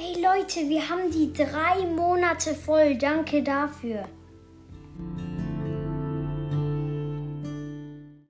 Ey Leute, wir haben die drei Monate voll. Danke dafür.